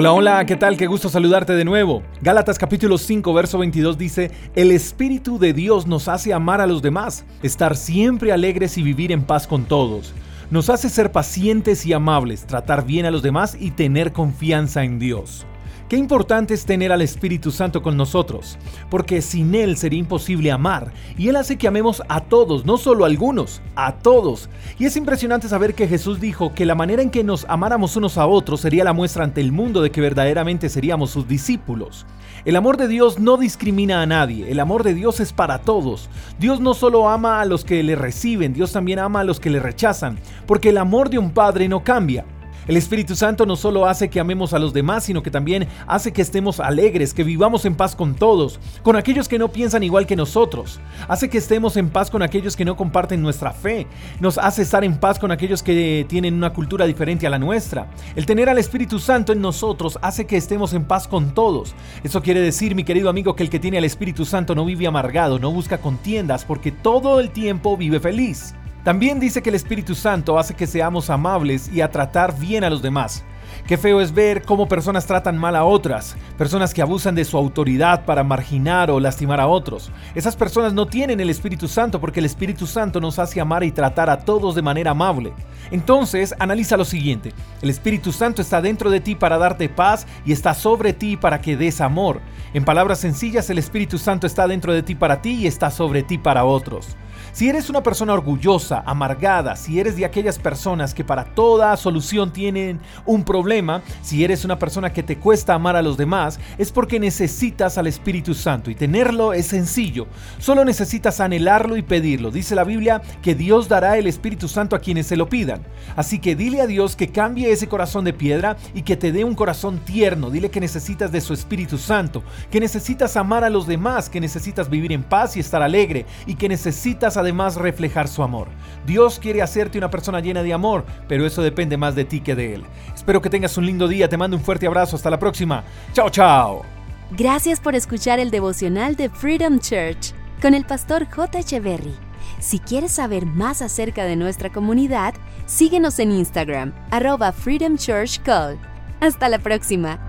Hola, hola, ¿qué tal? Qué gusto saludarte de nuevo. Gálatas capítulo 5, verso 22 dice, El Espíritu de Dios nos hace amar a los demás, estar siempre alegres y vivir en paz con todos. Nos hace ser pacientes y amables, tratar bien a los demás y tener confianza en Dios. Qué importante es tener al Espíritu Santo con nosotros, porque sin Él sería imposible amar, y Él hace que amemos a todos, no solo a algunos, a todos. Y es impresionante saber que Jesús dijo que la manera en que nos amáramos unos a otros sería la muestra ante el mundo de que verdaderamente seríamos sus discípulos. El amor de Dios no discrimina a nadie, el amor de Dios es para todos. Dios no solo ama a los que le reciben, Dios también ama a los que le rechazan, porque el amor de un padre no cambia. El Espíritu Santo no solo hace que amemos a los demás, sino que también hace que estemos alegres, que vivamos en paz con todos, con aquellos que no piensan igual que nosotros. Hace que estemos en paz con aquellos que no comparten nuestra fe. Nos hace estar en paz con aquellos que tienen una cultura diferente a la nuestra. El tener al Espíritu Santo en nosotros hace que estemos en paz con todos. Eso quiere decir, mi querido amigo, que el que tiene al Espíritu Santo no vive amargado, no busca contiendas, porque todo el tiempo vive feliz. También dice que el Espíritu Santo hace que seamos amables y a tratar bien a los demás. Qué feo es ver cómo personas tratan mal a otras, personas que abusan de su autoridad para marginar o lastimar a otros. Esas personas no tienen el Espíritu Santo porque el Espíritu Santo nos hace amar y tratar a todos de manera amable. Entonces, analiza lo siguiente. El Espíritu Santo está dentro de ti para darte paz y está sobre ti para que des amor. En palabras sencillas, el Espíritu Santo está dentro de ti para ti y está sobre ti para otros. Si eres una persona orgullosa, amargada, si eres de aquellas personas que para toda solución tienen un problema, si eres una persona que te cuesta amar a los demás, es porque necesitas al Espíritu Santo y tenerlo es sencillo. Solo necesitas anhelarlo y pedirlo. Dice la Biblia que Dios dará el Espíritu Santo a quienes se lo pidan. Así que dile a Dios que cambie ese corazón de piedra y que te dé un corazón tierno. Dile que necesitas de su Espíritu Santo, que necesitas amar a los demás, que necesitas vivir en paz y estar alegre y que necesitas además reflejar su amor. Dios quiere hacerte una persona llena de amor, pero eso depende más de ti que de Él. Espero que tengas un lindo día, te mando un fuerte abrazo, hasta la próxima. Chao, chao. Gracias por escuchar el devocional de Freedom Church con el pastor J. Echeverry. Si quieres saber más acerca de nuestra comunidad, síguenos en Instagram, arroba Freedom Church Call. Hasta la próxima.